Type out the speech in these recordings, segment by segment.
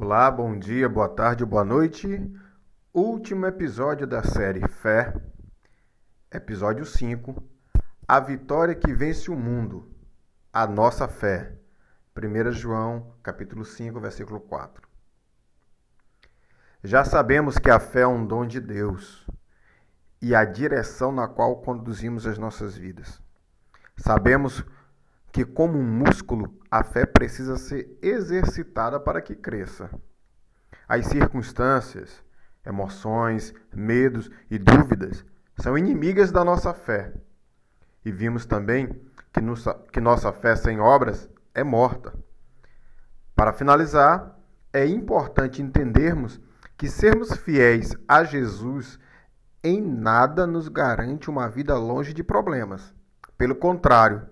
Olá, bom dia, boa tarde, boa noite. Último episódio da série Fé, episódio 5. A vitória que vence o mundo, a nossa fé. 1 João, capítulo 5, versículo 4. Já sabemos que a fé é um dom de Deus e a direção na qual conduzimos as nossas vidas. Sabemos que, como um músculo, a fé precisa ser exercitada para que cresça. As circunstâncias, emoções, medos e dúvidas são inimigas da nossa fé. E vimos também que, nossa, que nossa fé sem obras é morta. Para finalizar, é importante entendermos que sermos fiéis a Jesus em nada nos garante uma vida longe de problemas. Pelo contrário,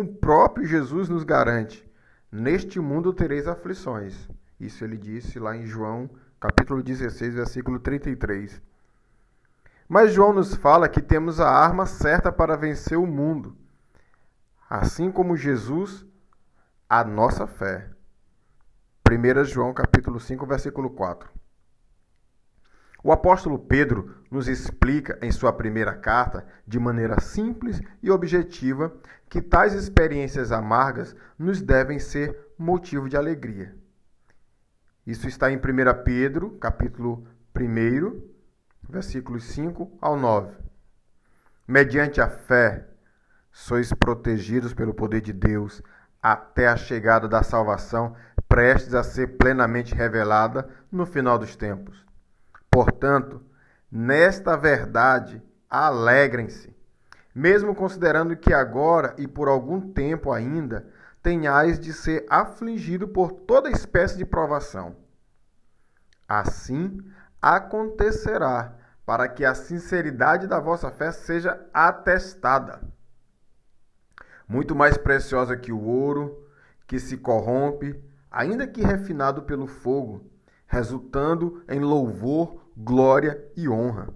o próprio Jesus nos garante: neste mundo tereis aflições. Isso ele disse lá em João, capítulo 16, versículo 33. Mas João nos fala que temos a arma certa para vencer o mundo. Assim como Jesus, a nossa fé. 1 João capítulo 5, versículo 4. O apóstolo Pedro nos explica em sua primeira carta, de maneira simples e objetiva, que tais experiências amargas nos devem ser motivo de alegria. Isso está em 1 Pedro, capítulo 1, versículos 5 ao 9. Mediante a fé, sois protegidos pelo poder de Deus até a chegada da salvação, prestes a ser plenamente revelada no final dos tempos. Portanto, nesta verdade, alegrem-se, mesmo considerando que agora e por algum tempo ainda tenhais de ser afligido por toda espécie de provação. Assim acontecerá, para que a sinceridade da vossa fé seja atestada. Muito mais preciosa que o ouro, que se corrompe, ainda que refinado pelo fogo, resultando em louvor, glória e honra.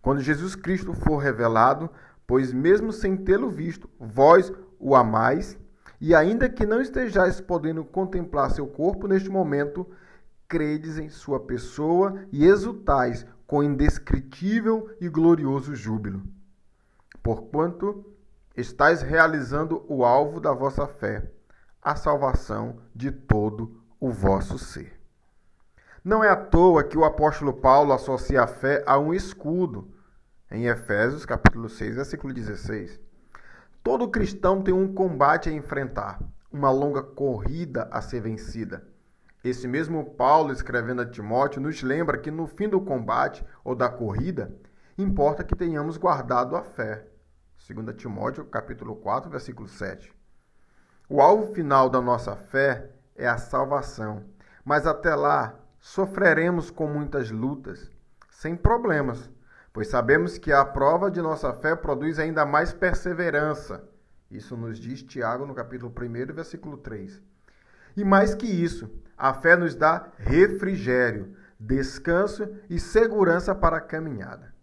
Quando Jesus Cristo for revelado, pois mesmo sem tê-lo visto, vós o amais, e ainda que não estejais podendo contemplar seu corpo neste momento, credes em sua pessoa e exultais com indescritível e glorioso júbilo. Porquanto estáis realizando o alvo da vossa fé, a salvação de todo o vosso ser. Não é à toa que o apóstolo Paulo associa a fé a um escudo, em Efésios capítulo 6, versículo 16. Todo cristão tem um combate a enfrentar, uma longa corrida a ser vencida. Esse mesmo Paulo, escrevendo a Timóteo, nos lembra que no fim do combate ou da corrida, importa que tenhamos guardado a fé. 2 Timóteo, capítulo 4, versículo 7. O alvo final da nossa fé é a salvação, mas até lá sofreremos com muitas lutas, sem problemas, pois sabemos que a prova de nossa fé produz ainda mais perseverança. Isso nos diz Tiago no capítulo 1, versículo 3. E mais que isso, a fé nos dá refrigério, descanso e segurança para a caminhada.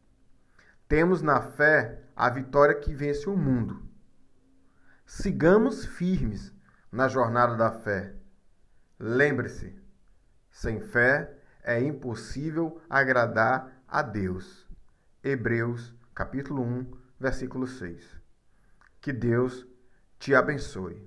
Temos na fé a vitória que vence o mundo. Sigamos firmes na jornada da fé. Lembre-se, sem fé é impossível agradar a Deus. Hebreus, capítulo 1, versículo 6. Que Deus te abençoe.